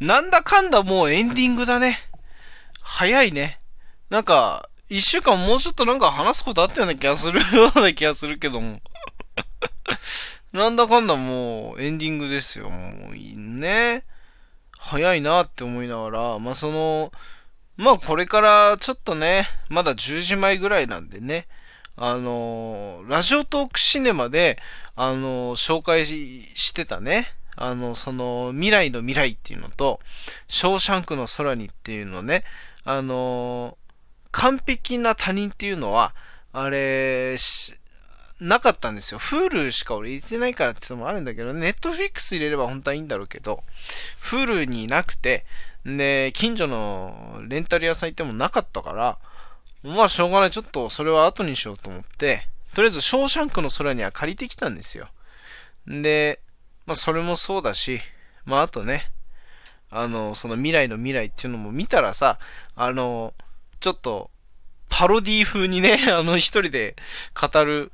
なんだかんだもうエンディングだね。早いね。なんか、一週間もうちょっとなんか話すことあったような気がするような気がするけども。なんだかんだもうエンディングですよ。もういいね。早いなって思いながら、まあその、まあこれからちょっとね、まだ10時前ぐらいなんでね、あのラジオトークシネマで、あの紹介してたね、あの、その、未来の未来っていうのと、ショーシャンクの空にっていうのね、あの完璧な他人っていうのは、あれ、なかったんですよ。Hulu しか俺入れてないからってのもあるんだけど、Netflix 入れれば本当はいいんだろうけど、Hulu になくて、で、近所のレンタル屋さん行ってもなかったから、まあしょうがない。ちょっとそれは後にしようと思って、とりあえずショーシャンクの空には借りてきたんですよ。で、まあそれもそうだし、まああとね、あの、その未来の未来っていうのも見たらさ、あの、ちょっと、パロディ風にね、あの、一人で語る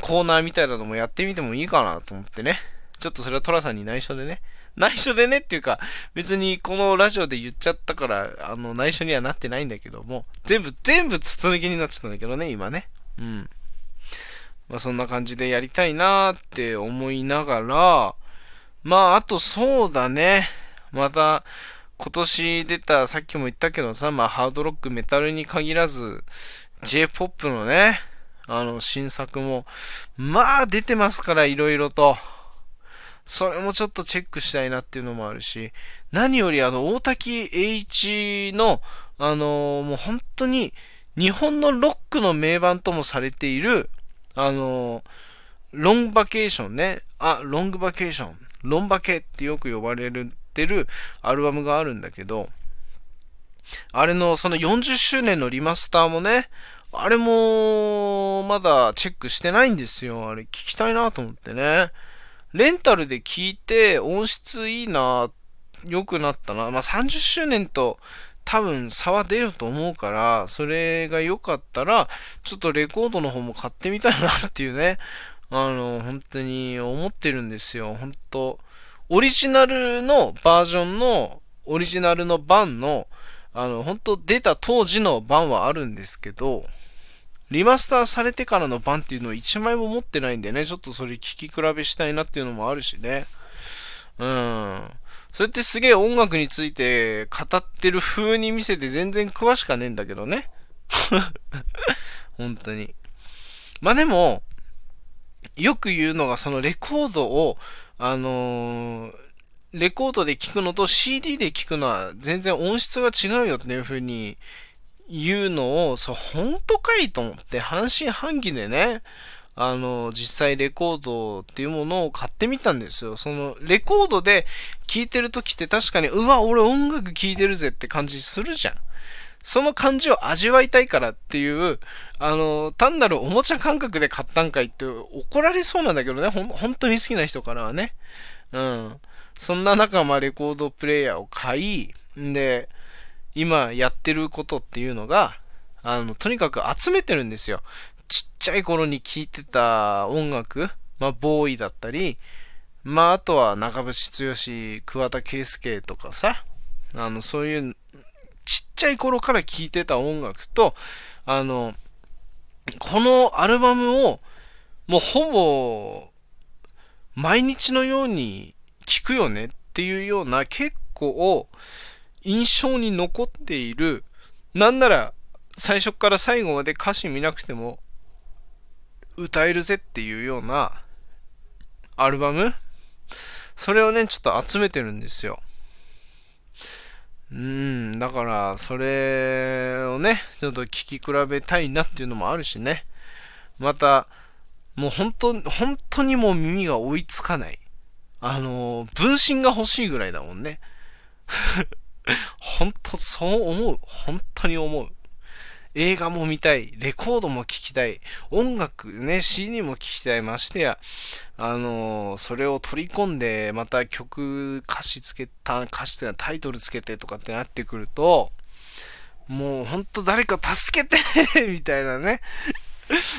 コーナーみたいなのもやってみてもいいかなと思ってね。ちょっとそれはトラさんに内緒でね。内緒でねっていうか、別にこのラジオで言っちゃったから、あの、内緒にはなってないんだけども、全部、全部筒抜けになっちゃったんだけどね、今ね。うん。まあそんな感じでやりたいなーって思いながら、まああとそうだね。また、今年出た、さっきも言ったけどさ、まあハードロック、メタルに限らず、J-POP のね、あの、新作も、まあ出てますから、いろいろと。それもちょっとチェックしたいなっていうのもあるし、何よりあの、大滝栄一の、あのー、もう本当に、日本のロックの名盤ともされている、あの、ロングバケーションね。あ、ロングバケーション。ロンバケってよく呼ばれてるアルバムがあるんだけど、あれのその40周年のリマスターもね、あれもまだチェックしてないんですよ。あれ聞きたいなと思ってね。レンタルで聞いて音質いいな、良くなったな。まあ、30周年と多分差は出ると思うから、それが良かったら、ちょっとレコードの方も買ってみたいなっていうね。あの、本当に思ってるんですよ。本当オリジナルのバージョンの、オリジナルの版の、あの、本当出た当時の版はあるんですけど、リマスターされてからの版っていうのを1枚も持ってないんでね、ちょっとそれ聞き比べしたいなっていうのもあるしね。うん。それってすげえ音楽について語ってる風に見せて全然詳しかねえんだけどね。本当に。まあでも、よく言うのがそのレコードを、あのー、レコードで聴くのと CD で聴くのは全然音質が違うよっていう風に言うのを、そう、本当かいと思って、半信半疑でね、あの、実際レコードっていうものを買ってみたんですよ。その、レコードで聴いてる時って確かに、うわ、俺音楽聴いてるぜって感じするじゃん。その感じを味わいたいからっていう、あの、単なるおもちゃ感覚で買ったんかいって怒られそうなんだけどね、ほん、本当に好きな人からはね。うん。そんな中、まあ、レコードプレイヤーを買い、んで、今やってることっていうのが、あの、とにかく集めてるんですよ。ちっちゃい頃に聴いてた音楽、まあ、ボーイだったり、まあ、あとは中渕剛、桑田佳祐とかさ、あの、そういう、ちっちゃい頃から聴いてた音楽と、あの、このアルバムを、もうほぼ、毎日のように聴くよねっていうような結構、印象に残っている、なんなら最初から最後まで歌詞見なくても歌えるぜっていうようなアルバム？それをね、ちょっと集めてるんですよ。うん、だから、それをね、ちょっと聞き比べたいなっていうのもあるしね。また、もう本当、本当にもう耳が追いつかない。あの、分身が欲しいぐらいだもんね。本当そう思う。本当に思う。映画も見たい。レコードも聴きたい。音楽ね、CD も聴きたい。ましてや、あのー、それを取り込んで、また曲、歌詞つけた、歌詞ってタイトルつけてとかってなってくると、もうほんと誰か助けて みたいなね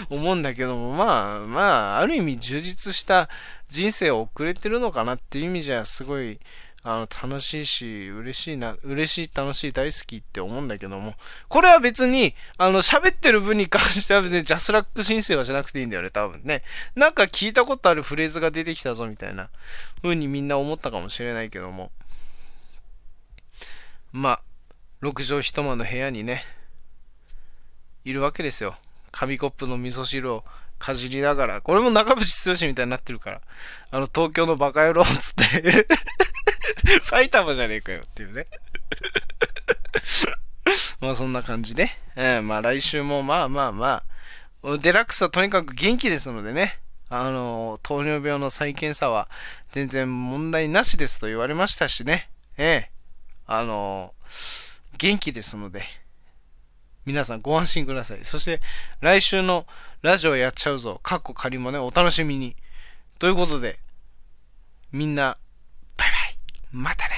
思うんだけども、まあ、まあ、ある意味充実した人生を送れてるのかなっていう意味じゃ、すごい、あの、楽しいし、嬉しいな、嬉しい、楽しい、大好きって思うんだけども、これは別に、あの、喋ってる分に関しては別にジャスラック申請はしなくていいんだよね、多分ね。なんか聞いたことあるフレーズが出てきたぞ、みたいな風にみんな思ったかもしれないけども。まあ、6畳一間の部屋にね、いるわけですよ。紙コップの味噌汁をかじりながら、これも中渕剛みたいになってるから、あの、東京のバカ野郎っつって 埼玉じゃねえかよっていうね。まあそんな感じで、えー、まあ来週もまあまあまあ、デラックスはとにかく元気ですのでね、あの、糖尿病の再検査は全然問題なしですと言われましたしね、ええ、あの、元気ですので、皆さんご安心ください。そして来週のラジオやっちゃうぞ、カッコ仮もね、お楽しみに。ということで、みんな、matará.